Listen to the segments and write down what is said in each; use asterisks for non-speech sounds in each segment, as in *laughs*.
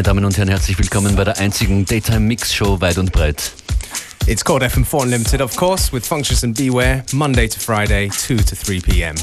Meine Damen und Herren, herzlich willkommen bei der einzigen Daytime Mix Show weit und breit. It's called FM4 Unlimited, of course, with Functions and Beware, Monday to Friday, 2 to 3 p.m.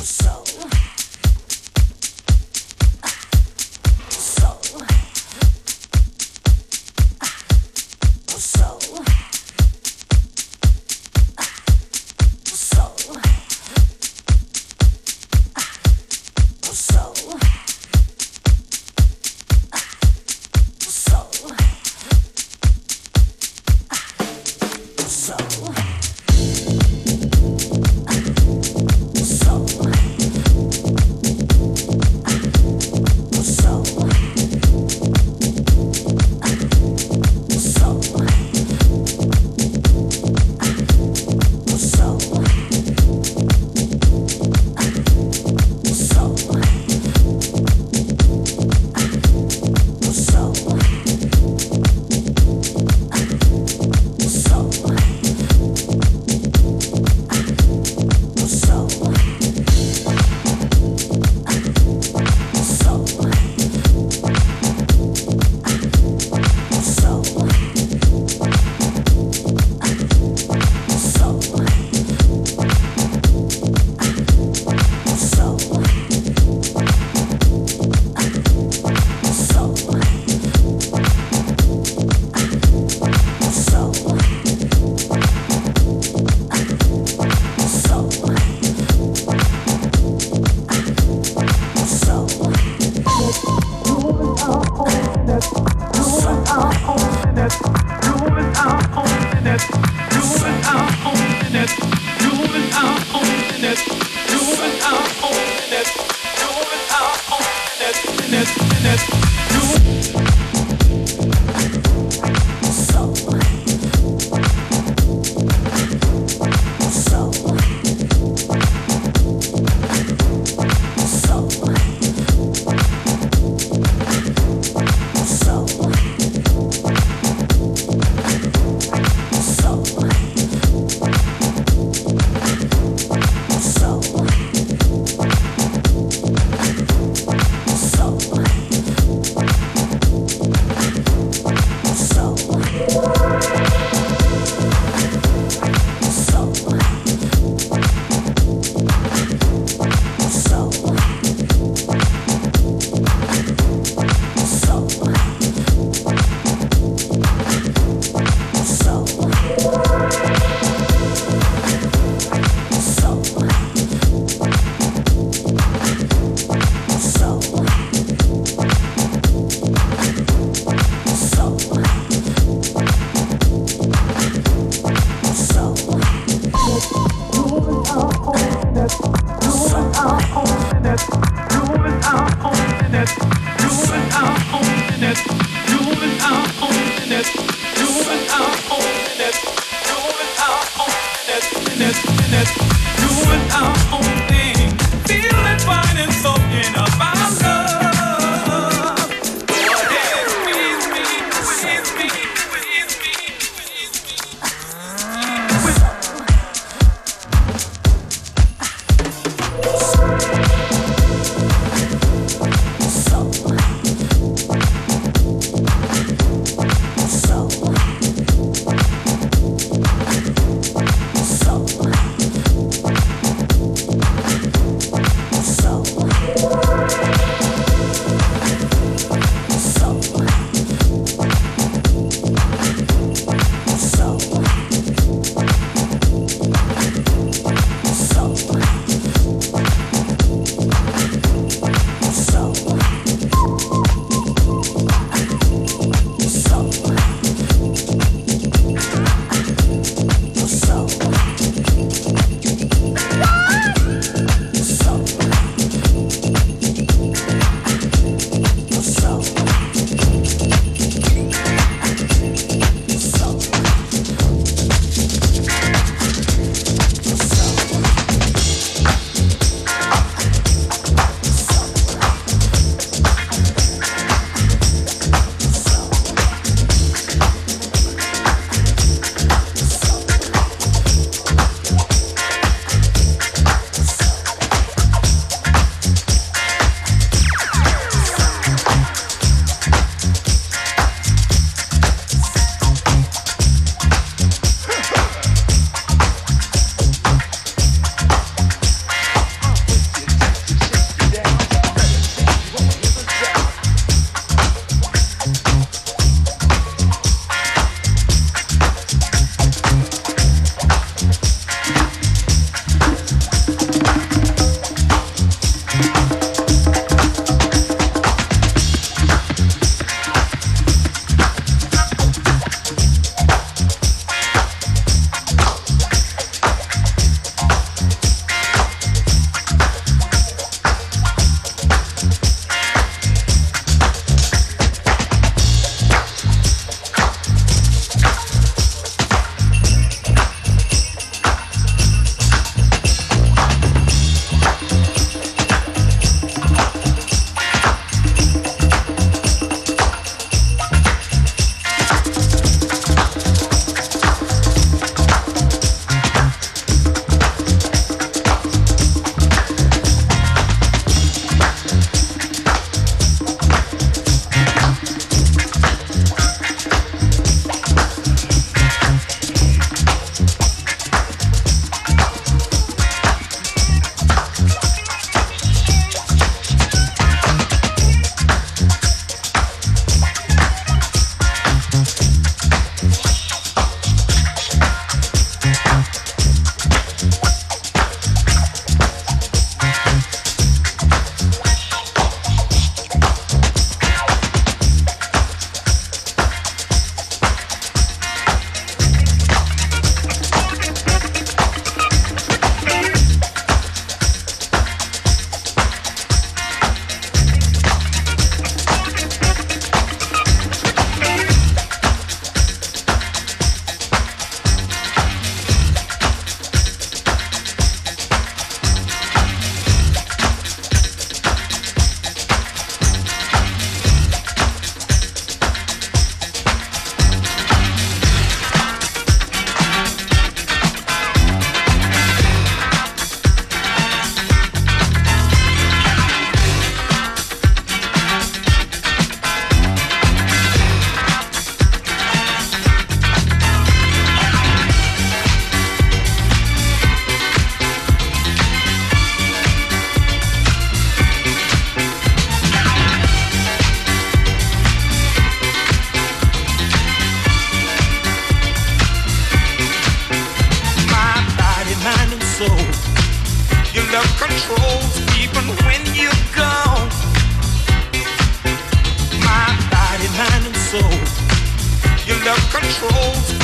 under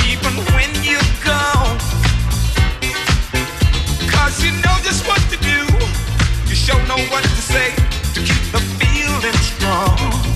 even when you're gone. You know just what to do, you sure know what to say to keep the feeling strong.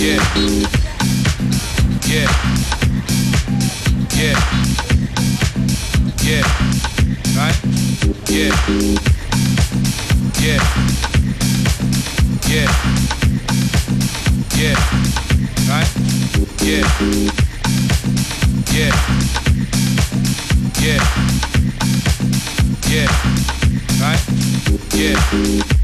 Yeah. Yeah. Yeah. Yeah. Right? Yeah. Yeah. Yeah. Yeah. Right? Yeah. Yeah. Yeah. Yeah. Right? Yeah.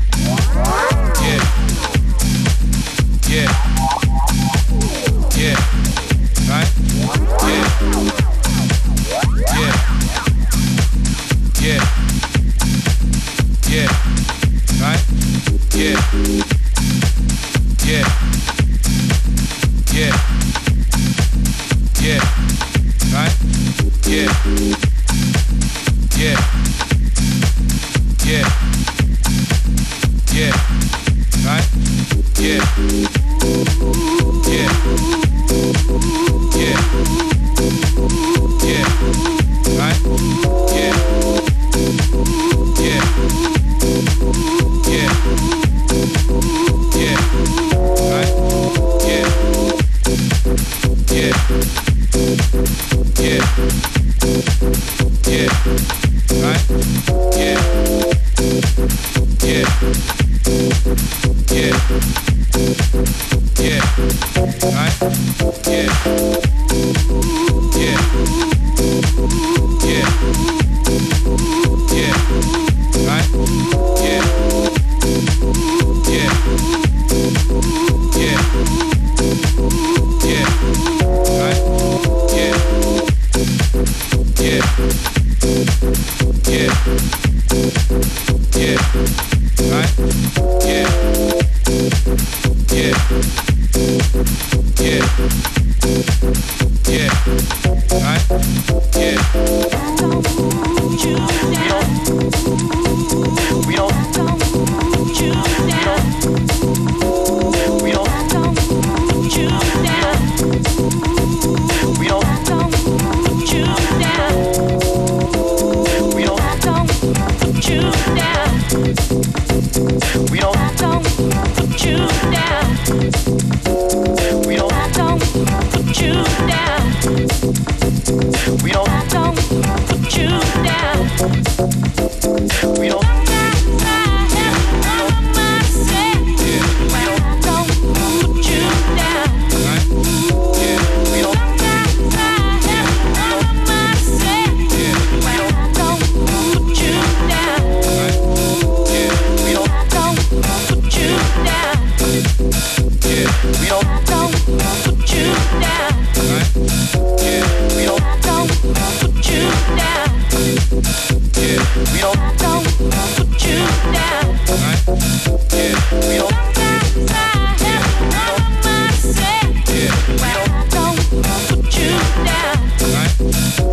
Yeah.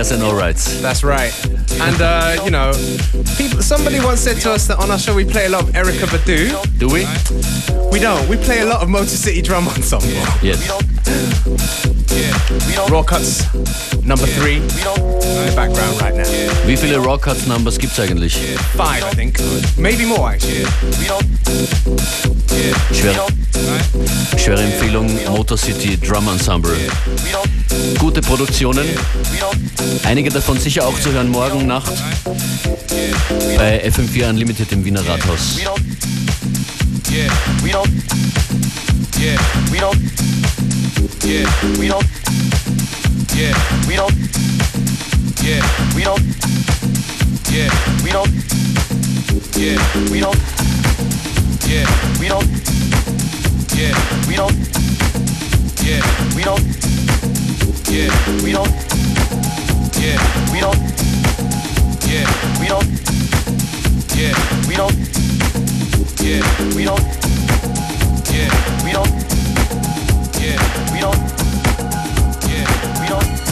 Yes and rights. That's right. And, uh, you know, people, somebody once said to us that on our show we play a lot of Erykah Badu. Do we? We don't. We play a lot of Motor City Drum Ensemble. Yes. Raw Cuts, number three, in the background right now. Wie viele Raw Cuts Numbers gibt's eigentlich? Five, I think. Maybe more, actually. Schwere, schwere Empfehlung, Motor City Drum Ensemble. Gute Produktionen. Einige davon sicher auch zu hören morgen Nacht bei FM4 Unlimited im Wiener Rathaus. Yeah, we don't. Yeah, we don't. Yeah, we don't. Yeah, we don't. Yeah, we don't. Yeah, we don't. Yeah, we don't. Yeah, we don't. Yeah, we don't. Yeah, we don't. Yeah, we don't. Yeah, we don't.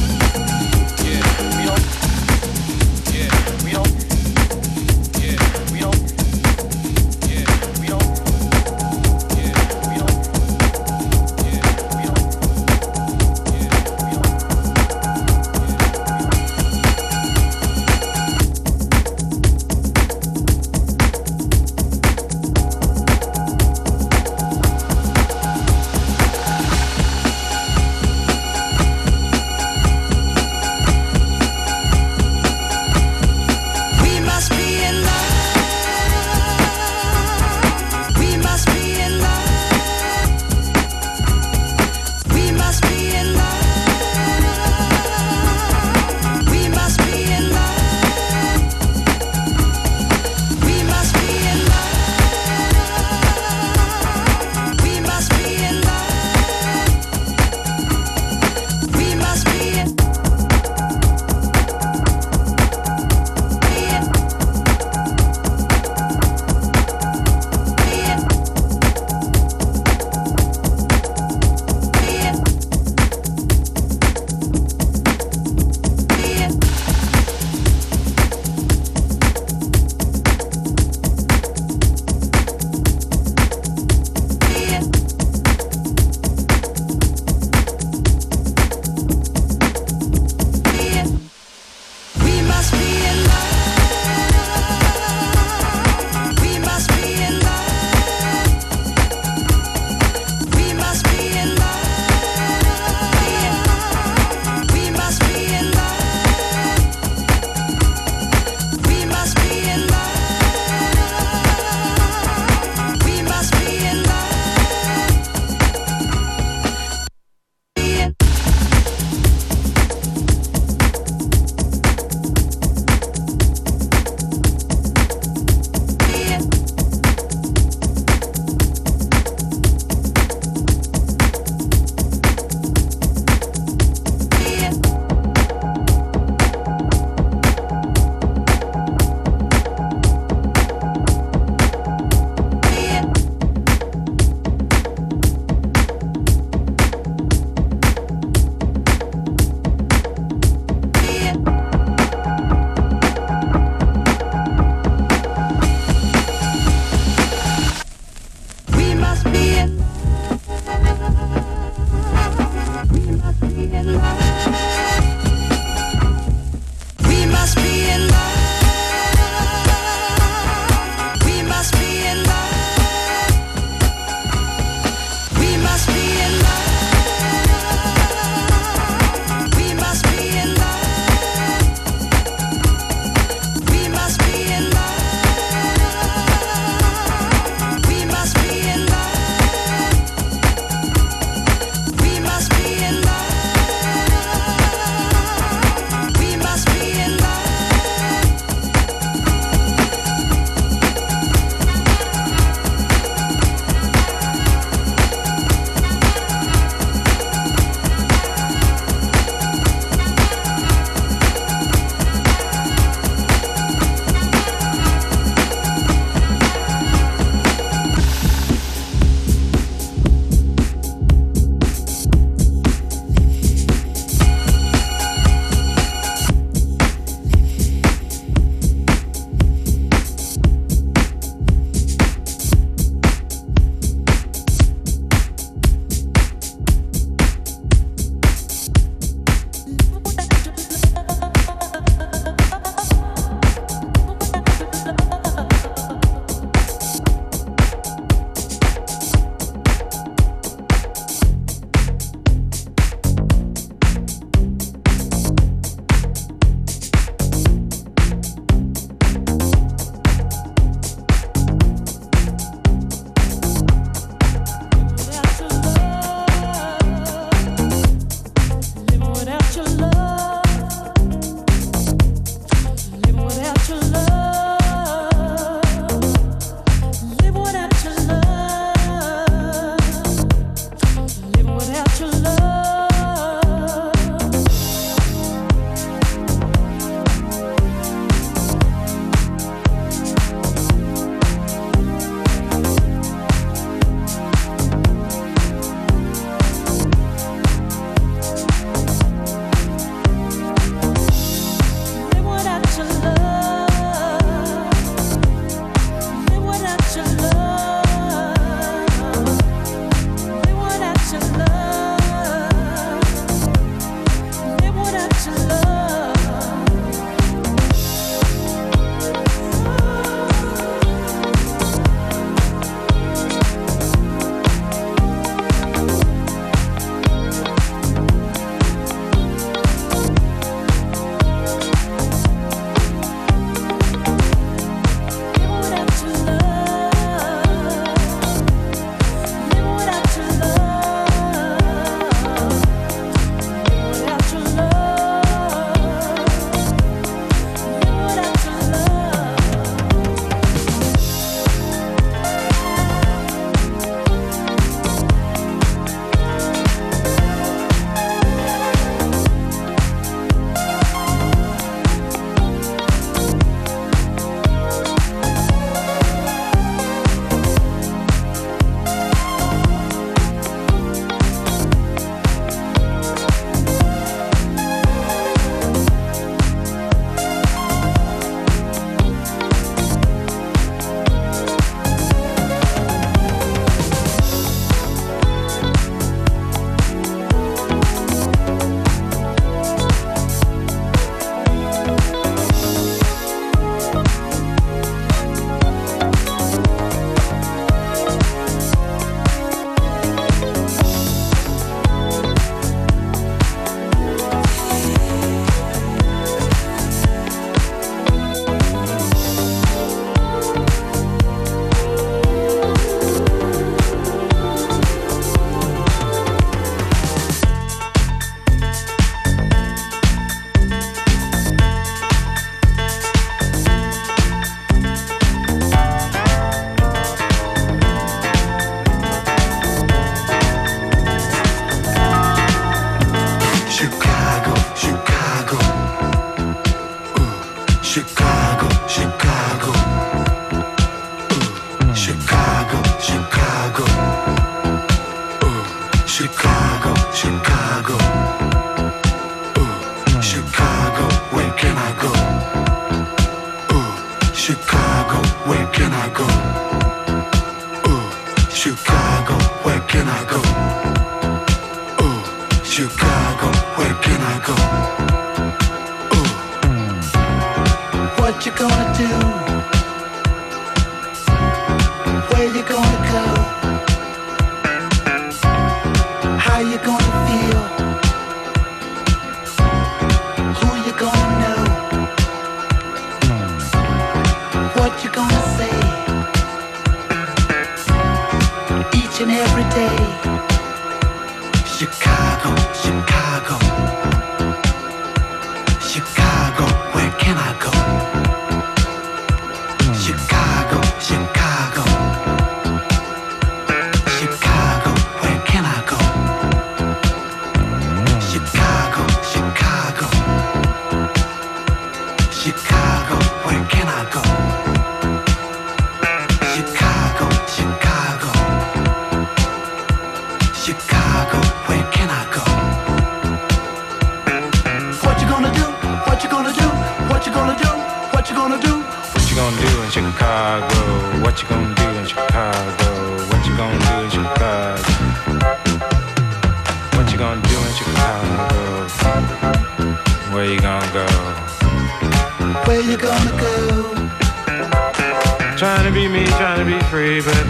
free, but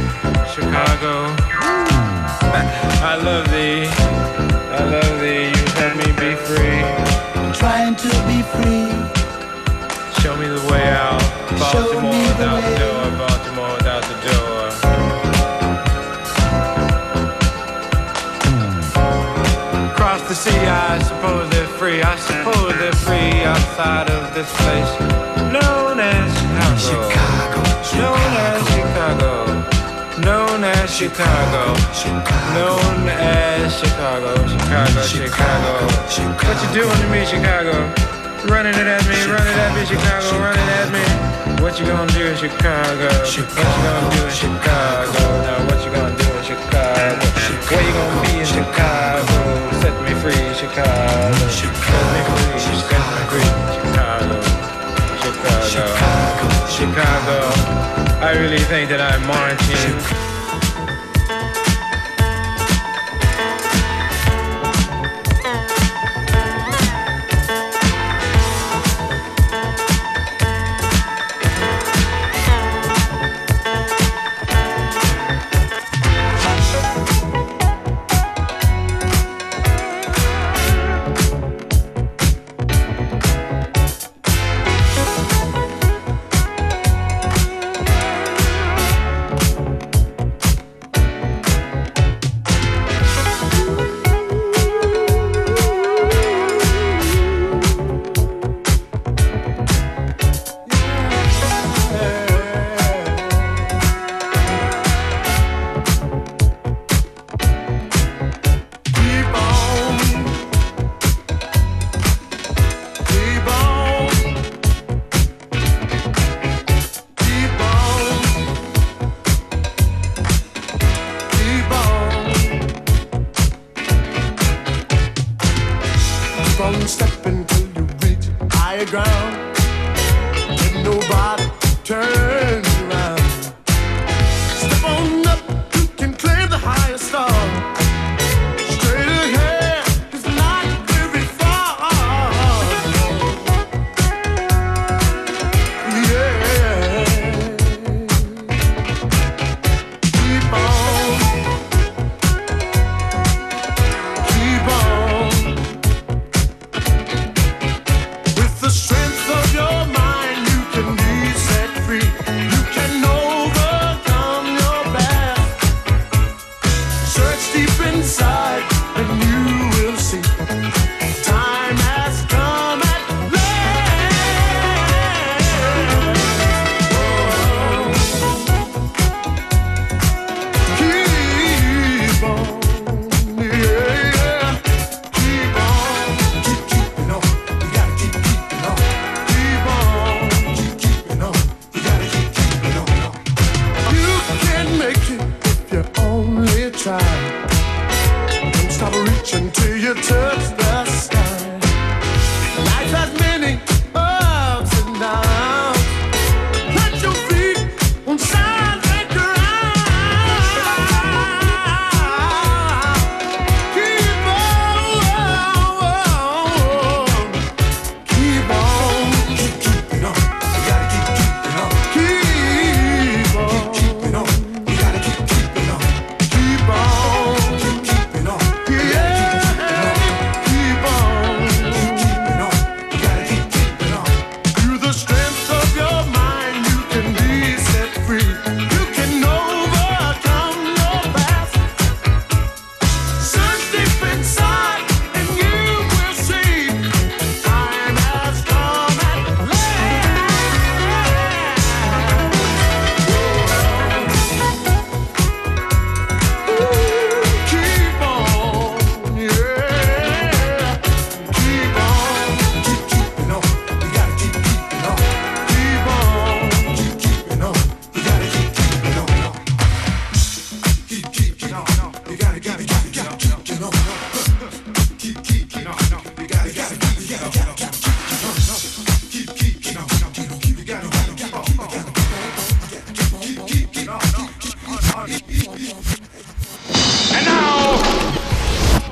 Chicago. I love thee, I love thee, you let me be free. I'm trying to be free. Show me the way out. Baltimore without the, the door, Baltimore without the door. Across the sea, I suppose they're free. I suppose they're free outside of this place known as Chicago. Chicago. Known as Chicago, known as Chicago, known as Chicago, Chicago, Chicago. What you doing to me, Chicago? Running it at me, running it at me, Chicago, running at me. What you gonna do in Chicago? What you gonna do in Chicago? Now what you gonna do in Chicago? Where you gonna be in Chicago? Set me free, Chicago. Set me free, set me free, Chicago. Chicago, Chicago. Chicago. I really think that I'm Martin.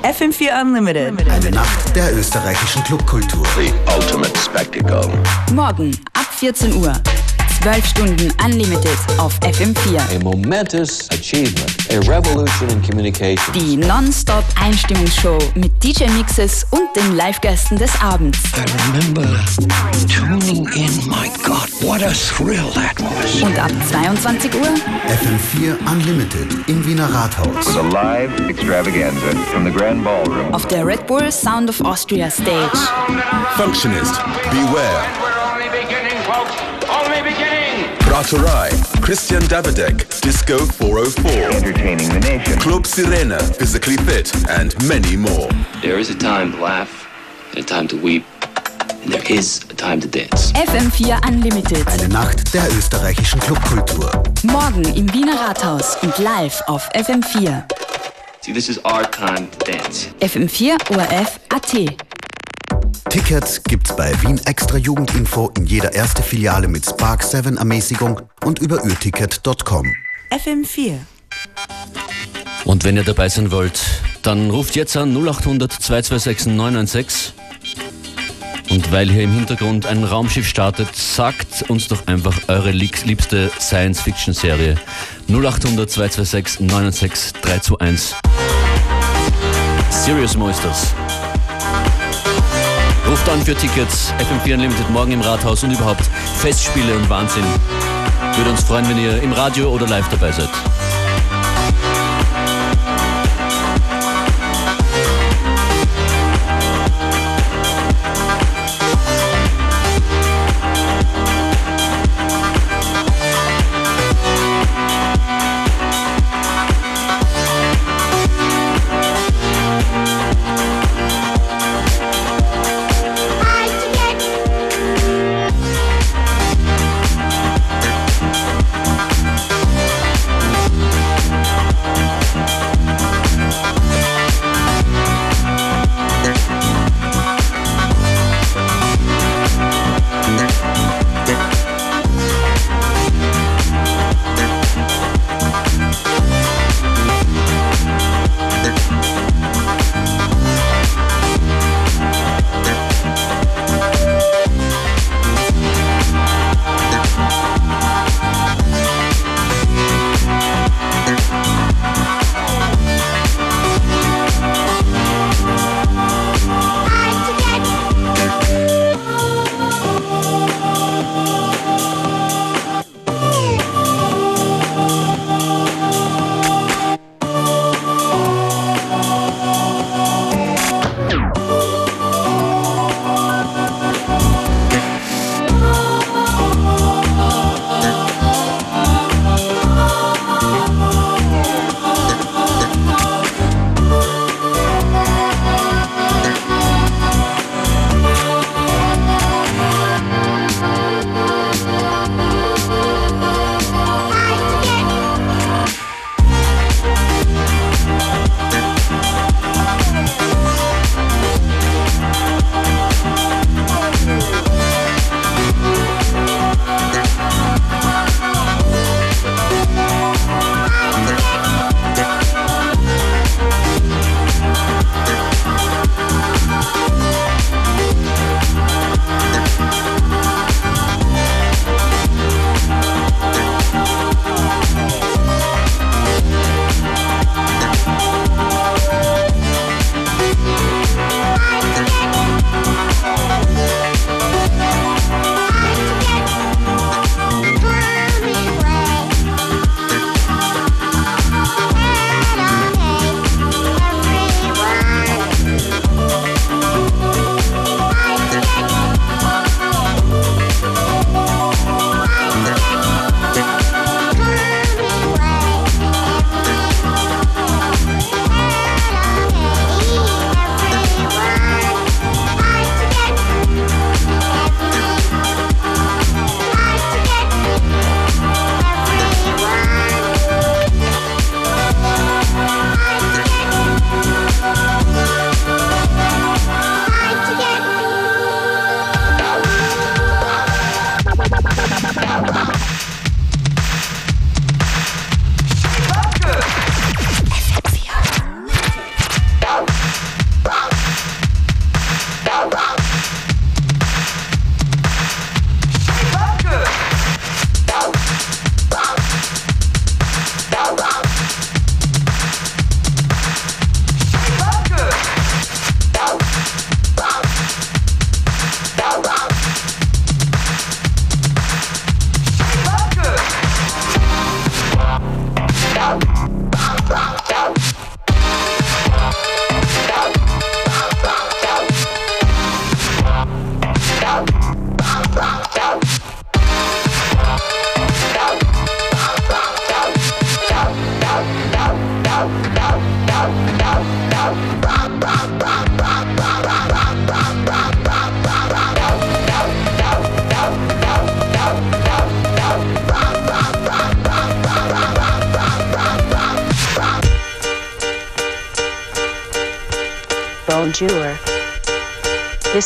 FM4 Unlimited. Eine Nacht der österreichischen Clubkultur. The ultimate spectacle. Morgen ab 14 Uhr. 12 Stunden Unlimited auf FM4. A momentous achievement, a revolution in communication. Die Non-Stop Einstimmungsshow mit DJ-Mixes und den Live-Gästen des Abends. I remember tuning in. My God, what a thrill that was. Und ab 22 Uhr FM4 Unlimited im Wiener Rathaus. a live extravaganza from the Grand Ballroom. auf der Red Bull Sound of Austria Stage. Functionist, beware. We're only beginning, folks. Only beginning. Brauerei, Christian Davidek, Disco 404. Entertaining the nation. Club Sirena, Physically Fit, and many more. There is a time to laugh and a time to weep, and there is a time to dance. FM4 Unlimited. Eine Nacht der österreichischen Clubkultur. Morgen im Wiener Rathaus und live auf FM4. See, this is our time to dance. FM4 ORF AT. Tickets gibt's bei Wien Extra Jugendinfo in jeder erste Filiale mit Spark 7 Ermäßigung und überürticket.com. FM4. Und wenn ihr dabei sein wollt, dann ruft jetzt an 0800 226 996. Und weil hier im Hintergrund ein Raumschiff startet, sagt uns doch einfach eure lieb- liebste Science-Fiction-Serie. 0800 226 996 321. Serious Monsters. An für Tickets, FM4 Unlimited morgen im Rathaus und überhaupt Festspiele und Wahnsinn. Würde uns freuen, wenn ihr im Radio oder live dabei seid.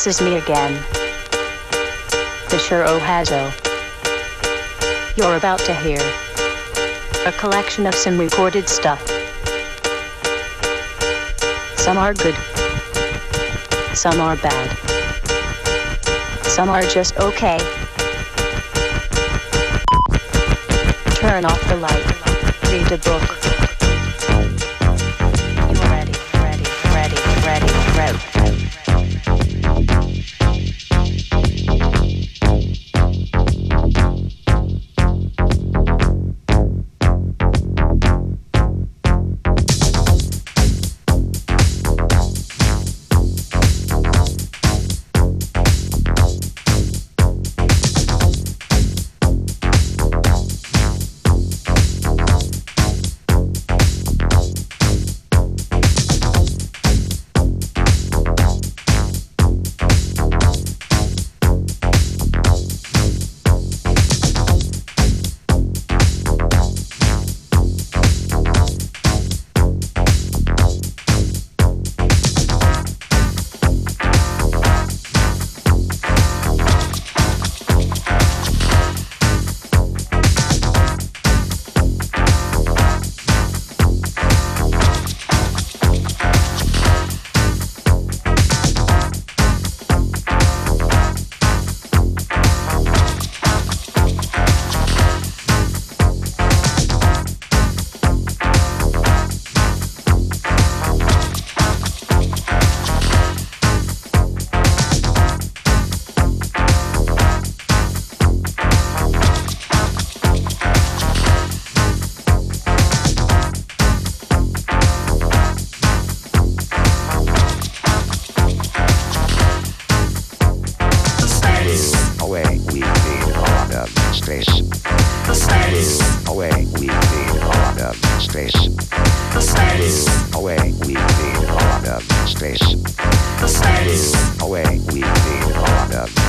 This is me again. Fisher Ohazo. You're about to hear a collection of some recorded stuff. Some are good, some are bad, some are just okay. Turn off the light, read a book.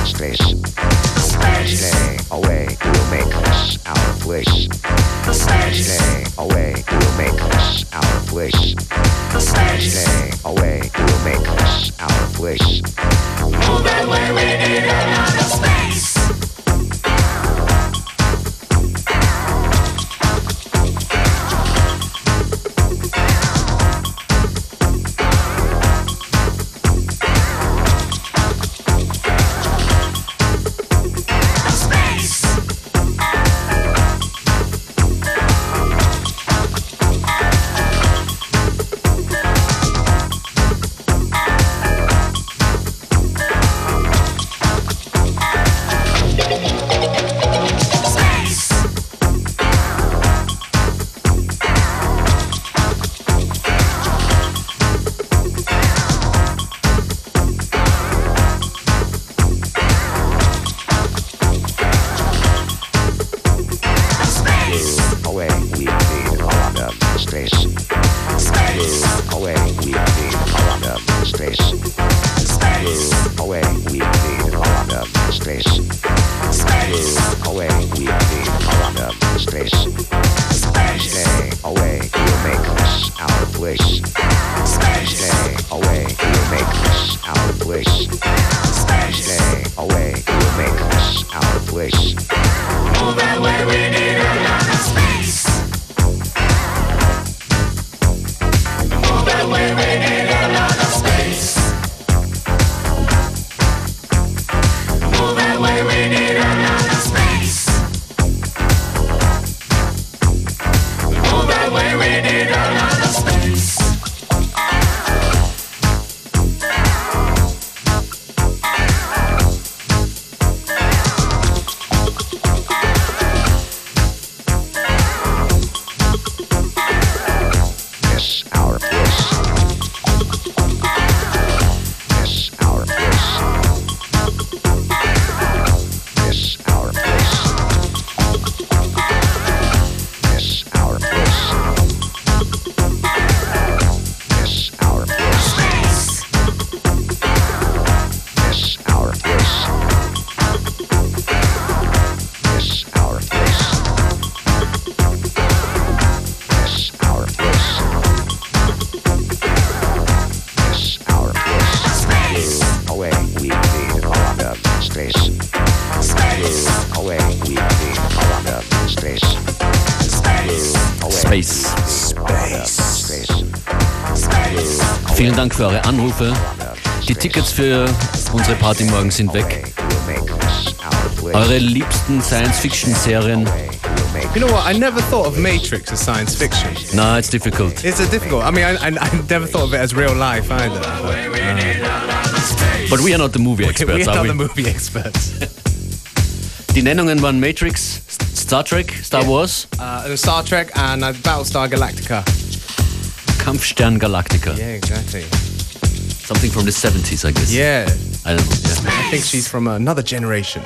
space. Stay away, will make us our place. Stay away, will make us our place. Stay away, will make us our place. Move away, we need another space. Anrufe. Die Tickets für unsere Party morgen sind weg. Eure liebsten Science-Fiction-Serien. You know what? I never thought of Matrix as science fiction. No, it's difficult. It's a difficult. I mean, I, I, I never thought of it as real life either. But, uh, But we are not the movie experts, we are are not we? the movie experts. *laughs* Die Nennungen waren Matrix, Star Trek, Star Wars, Uh, Star Trek and uh, Battlestar Galactica. Kampfstern Galactica. Yeah, exactly. Something from the 70s, I guess. Yeah, I don't know. Yeah. I think she's from another generation.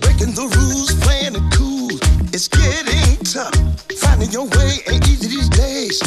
Breaking the rules, playing it cool, it's getting tough. Finding your way ain't easy these days.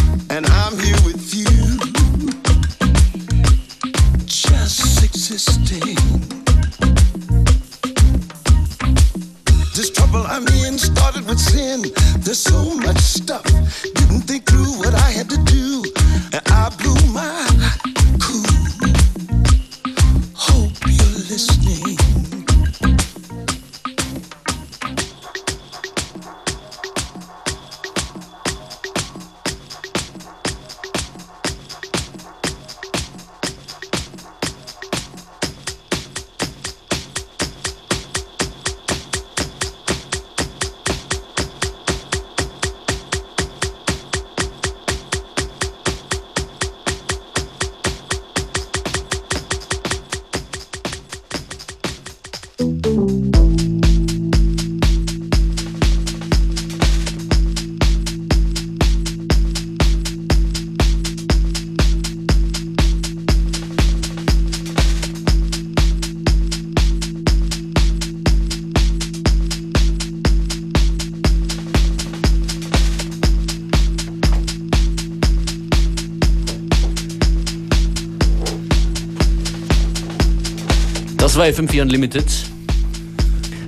bei FM4 Unlimited.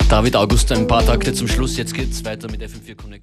David August ein paar Takte zum Schluss. Jetzt geht's weiter mit FM4 Connect.